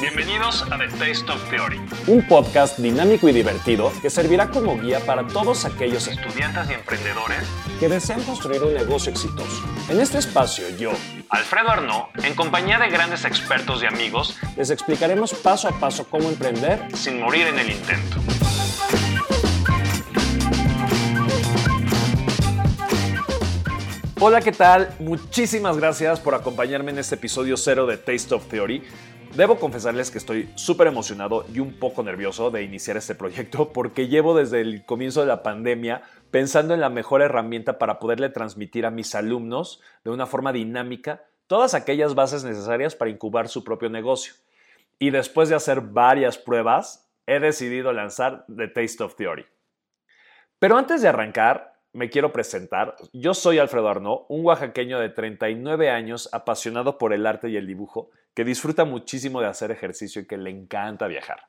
Bienvenidos a The Taste of Theory, un podcast dinámico y divertido que servirá como guía para todos aquellos estudiantes y emprendedores que desean construir un negocio exitoso. En este espacio yo, Alfredo Arnaud, en compañía de grandes expertos y amigos, les explicaremos paso a paso cómo emprender sin morir en el intento. Hola, ¿qué tal? Muchísimas gracias por acompañarme en este episodio cero de Taste of Theory. Debo confesarles que estoy súper emocionado y un poco nervioso de iniciar este proyecto porque llevo desde el comienzo de la pandemia pensando en la mejor herramienta para poderle transmitir a mis alumnos de una forma dinámica todas aquellas bases necesarias para incubar su propio negocio. Y después de hacer varias pruebas, he decidido lanzar The Taste of Theory. Pero antes de arrancar, me quiero presentar. Yo soy Alfredo Arnaud, un oaxaqueño de 39 años apasionado por el arte y el dibujo, que disfruta muchísimo de hacer ejercicio y que le encanta viajar.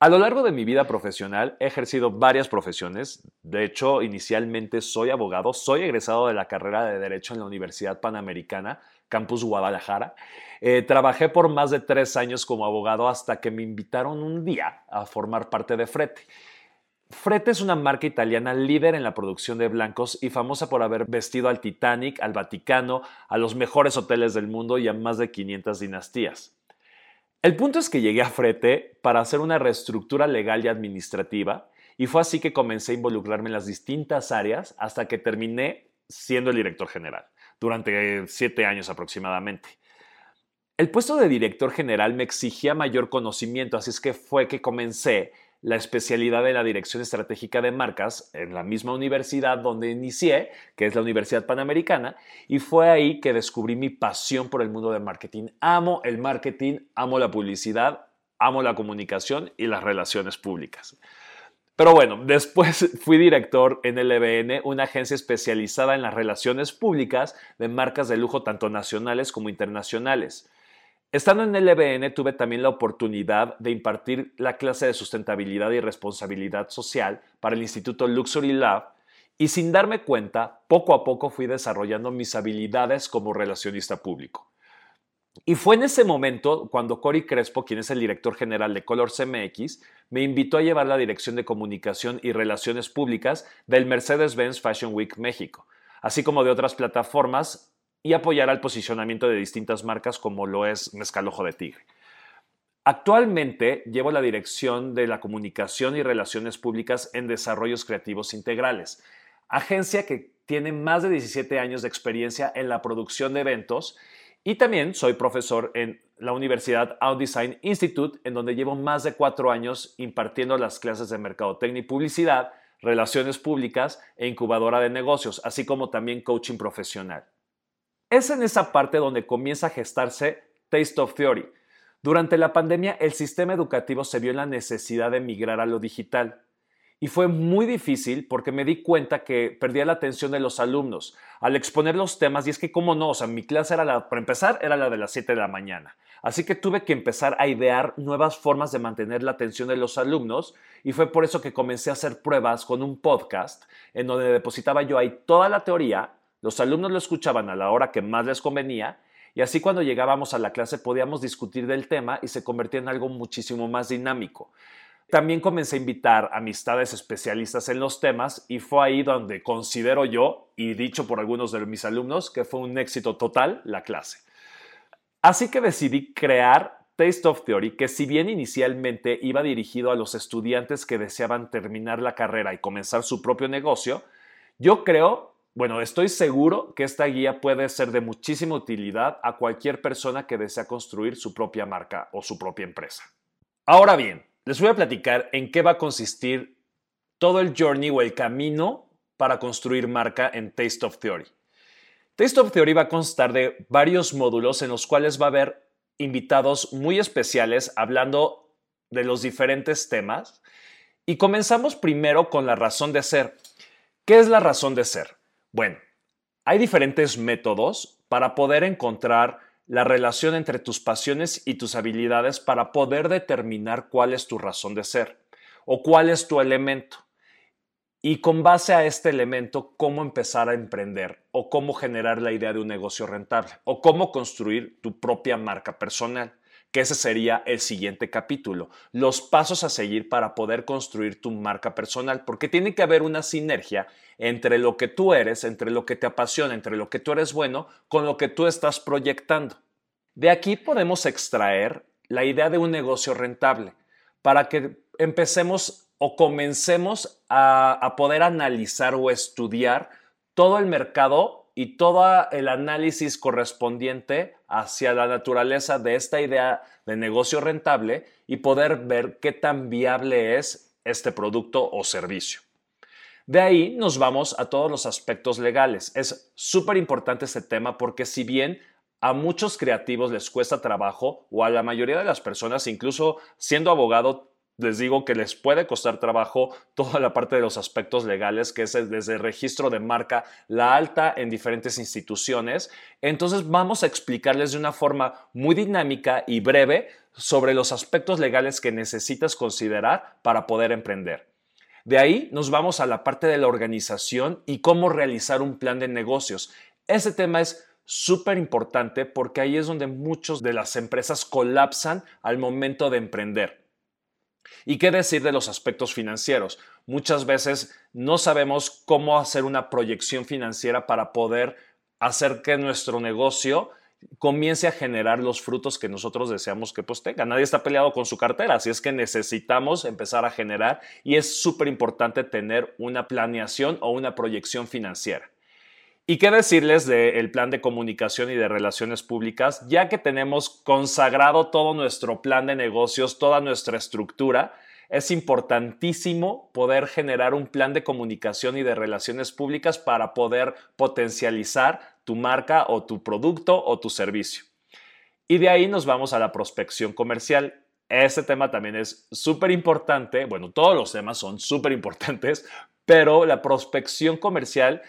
A lo largo de mi vida profesional he ejercido varias profesiones. De hecho, inicialmente soy abogado, soy egresado de la carrera de Derecho en la Universidad Panamericana, Campus Guadalajara. Eh, trabajé por más de tres años como abogado hasta que me invitaron un día a formar parte de Frete. Frete es una marca italiana líder en la producción de blancos y famosa por haber vestido al Titanic, al Vaticano, a los mejores hoteles del mundo y a más de 500 dinastías. El punto es que llegué a Frete para hacer una reestructura legal y administrativa y fue así que comencé a involucrarme en las distintas áreas hasta que terminé siendo el director general, durante siete años aproximadamente. El puesto de director general me exigía mayor conocimiento, así es que fue que comencé la especialidad de la Dirección Estratégica de Marcas en la misma universidad donde inicié, que es la Universidad Panamericana, y fue ahí que descubrí mi pasión por el mundo del marketing. Amo el marketing, amo la publicidad, amo la comunicación y las relaciones públicas. Pero bueno, después fui director en LBN, una agencia especializada en las relaciones públicas de marcas de lujo tanto nacionales como internacionales. Estando en el LBN tuve también la oportunidad de impartir la clase de sustentabilidad y responsabilidad social para el Instituto Luxury Lab y sin darme cuenta, poco a poco fui desarrollando mis habilidades como relacionista público. Y fue en ese momento cuando Cory Crespo, quien es el director general de Colors MX, me invitó a llevar la dirección de comunicación y relaciones públicas del Mercedes-Benz Fashion Week México, así como de otras plataformas y apoyar al posicionamiento de distintas marcas como lo es Mezcalojo de Tigre. Actualmente llevo la dirección de la comunicación y relaciones públicas en desarrollos creativos integrales, agencia que tiene más de 17 años de experiencia en la producción de eventos y también soy profesor en la Universidad Out Design Institute, en donde llevo más de cuatro años impartiendo las clases de mercadotecnia y publicidad, relaciones públicas e incubadora de negocios, así como también coaching profesional. Es en esa parte donde comienza a gestarse Taste of Theory. Durante la pandemia, el sistema educativo se vio en la necesidad de migrar a lo digital. Y fue muy difícil porque me di cuenta que perdía la atención de los alumnos al exponer los temas. Y es que, ¿cómo no? O sea, mi clase era la, para empezar, era la de las 7 de la mañana. Así que tuve que empezar a idear nuevas formas de mantener la atención de los alumnos. Y fue por eso que comencé a hacer pruebas con un podcast en donde depositaba yo ahí toda la teoría los alumnos lo escuchaban a la hora que más les convenía y así cuando llegábamos a la clase podíamos discutir del tema y se convertía en algo muchísimo más dinámico. También comencé a invitar amistades especialistas en los temas y fue ahí donde considero yo, y dicho por algunos de mis alumnos, que fue un éxito total la clase. Así que decidí crear Taste of Theory, que si bien inicialmente iba dirigido a los estudiantes que deseaban terminar la carrera y comenzar su propio negocio, yo creo bueno, estoy seguro que esta guía puede ser de muchísima utilidad a cualquier persona que desea construir su propia marca o su propia empresa. Ahora bien, les voy a platicar en qué va a consistir todo el journey o el camino para construir marca en Taste of Theory. Taste of Theory va a constar de varios módulos en los cuales va a haber invitados muy especiales hablando de los diferentes temas. Y comenzamos primero con la razón de ser. ¿Qué es la razón de ser? Bueno, hay diferentes métodos para poder encontrar la relación entre tus pasiones y tus habilidades para poder determinar cuál es tu razón de ser o cuál es tu elemento. y con base a este elemento, cómo empezar a emprender o cómo generar la idea de un negocio rentable o cómo construir tu propia marca personal, que ese sería el siguiente capítulo, los pasos a seguir para poder construir tu marca personal, porque tiene que haber una sinergia entre lo que tú eres, entre lo que te apasiona, entre lo que tú eres bueno, con lo que tú estás proyectando. De aquí podemos extraer la idea de un negocio rentable para que empecemos o comencemos a, poder analizar o estudiar todo el mercado y todo el análisis correspondiente hacia la naturaleza de esta idea de negocio rentable y poder ver qué tan viable es este producto o servicio. De ahí nos vamos a todos los aspectos legales. Es súper importante este tema porque si bien a muchos creativos les cuesta trabajo o a la mayoría de las personas, incluso siendo abogado, les digo que les puede costar trabajo toda la parte de los aspectos legales, que es desde el registro de marca, la alta en diferentes instituciones. Entonces vamos a explicarles de una forma muy dinámica y breve sobre los aspectos legales que necesitas considerar para poder emprender. De ahí nos vamos a la parte de la organización y cómo realizar un plan de negocios. Ese tema es súper importante porque ahí es donde muchas de las empresas colapsan al momento de emprender. ¿Y qué decir de los aspectos financieros? Muchas veces no sabemos cómo hacer una proyección financiera para poder hacer que nuestro negocio comience a generar los frutos que nosotros deseamos que pues tenga. Nadie está peleado con su cartera, así es que necesitamos empezar a generar y es súper importante tener una planeación o una proyección financiera. ¿Y qué decirles del plan de comunicación y de relaciones públicas? Ya que tenemos consagrado todo nuestro plan de negocios, toda nuestra estructura, es importantísimo poder generar un plan de comunicación y de relaciones públicas para poder potencializar tu marca o tu producto o tu servicio. Y de ahí nos vamos a la prospección comercial. Este tema también es súper importante. Bueno, todos los temas son súper importantes, pero la prospección comercial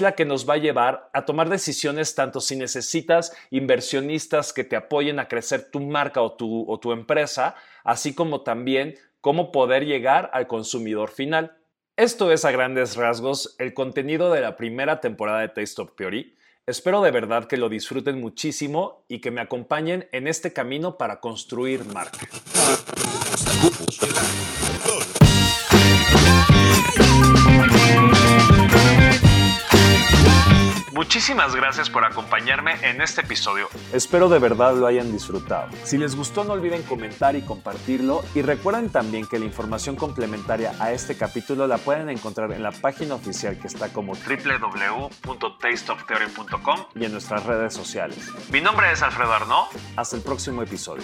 la que nos va a llevar a tomar decisiones tanto si necesitas inversionistas que te apoyen a crecer tu marca o tu, o tu empresa, así como también cómo poder llegar al consumidor final. Esto es a grandes rasgos el contenido de la primera temporada de Taste of Theory. Espero de verdad que lo disfruten muchísimo y que me acompañen en este camino para construir marca. Muchísimas gracias por acompañarme en este episodio. Espero de verdad lo hayan disfrutado. Si les gustó no olviden comentar y compartirlo y recuerden también que la información complementaria a este capítulo la pueden encontrar en la página oficial que está como www.tasteoftheory.com y en nuestras redes sociales. Mi nombre es Alfredo Arnaud. Hasta el próximo episodio.